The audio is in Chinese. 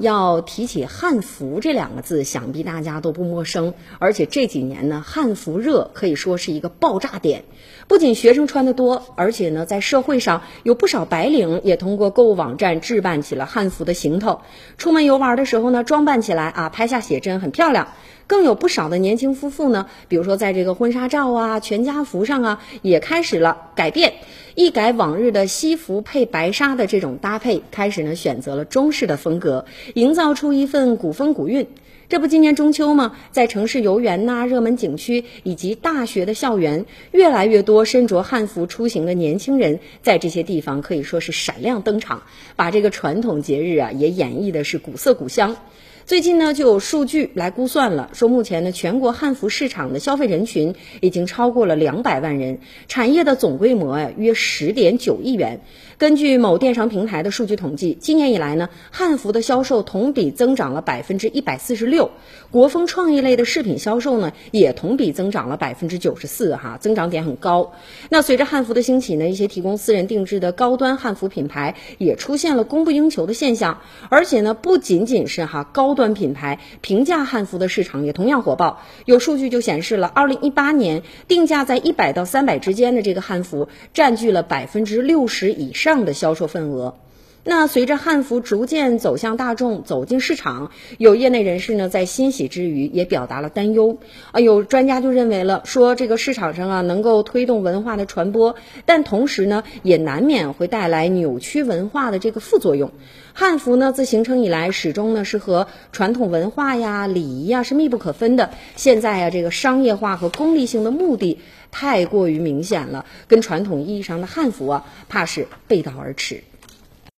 要提起汉服这两个字，想必大家都不陌生。而且这几年呢，汉服热可以说是一个爆炸点。不仅学生穿的多，而且呢，在社会上有不少白领也通过购物网站置办起了汉服的行头。出门游玩的时候呢，装扮起来啊，拍下写真很漂亮。更有不少的年轻夫妇呢，比如说在这个婚纱照啊、全家福上啊，也开始了改变，一改往日的西服配白纱的这种搭配，开始呢选择了中式的风格，营造出一份古风古韵。这不，今年中秋吗？在城市游园呐、热门景区以及大学的校园，越来越多身着汉服出行的年轻人，在这些地方可以说是闪亮登场，把这个传统节日啊也演绎的是古色古香。最近呢，就有数据来估算了，说目前呢，全国汉服市场的消费人群已经超过了两百万人，产业的总规模呀约十点九亿元。根据某电商平台的数据统计，今年以来呢，汉服的销售同比增长了百分之一百四十六，国风创意类的饰品销售呢，也同比增长了百分之九十四，哈，增长点很高。那随着汉服的兴起呢，一些提供私人定制的高端汉服品牌也出现了供不应求的现象，而且呢，不仅仅是哈高端品牌，平价汉服的市场也同样火爆。有数据就显示了，二零一八年定价在一百到三百之间的这个汉服，占据了百分之六十以上。的销售份额。那随着汉服逐渐走向大众，走进市场，有业内人士呢在欣喜之余也表达了担忧啊。有专家就认为了，说这个市场上啊能够推动文化的传播，但同时呢也难免会带来扭曲文化的这个副作用。汉服呢自形成以来，始终呢是和传统文化呀、礼仪呀是密不可分的。现在啊这个商业化和功利性的目的太过于明显了，跟传统意义上的汉服啊怕是背道而驰。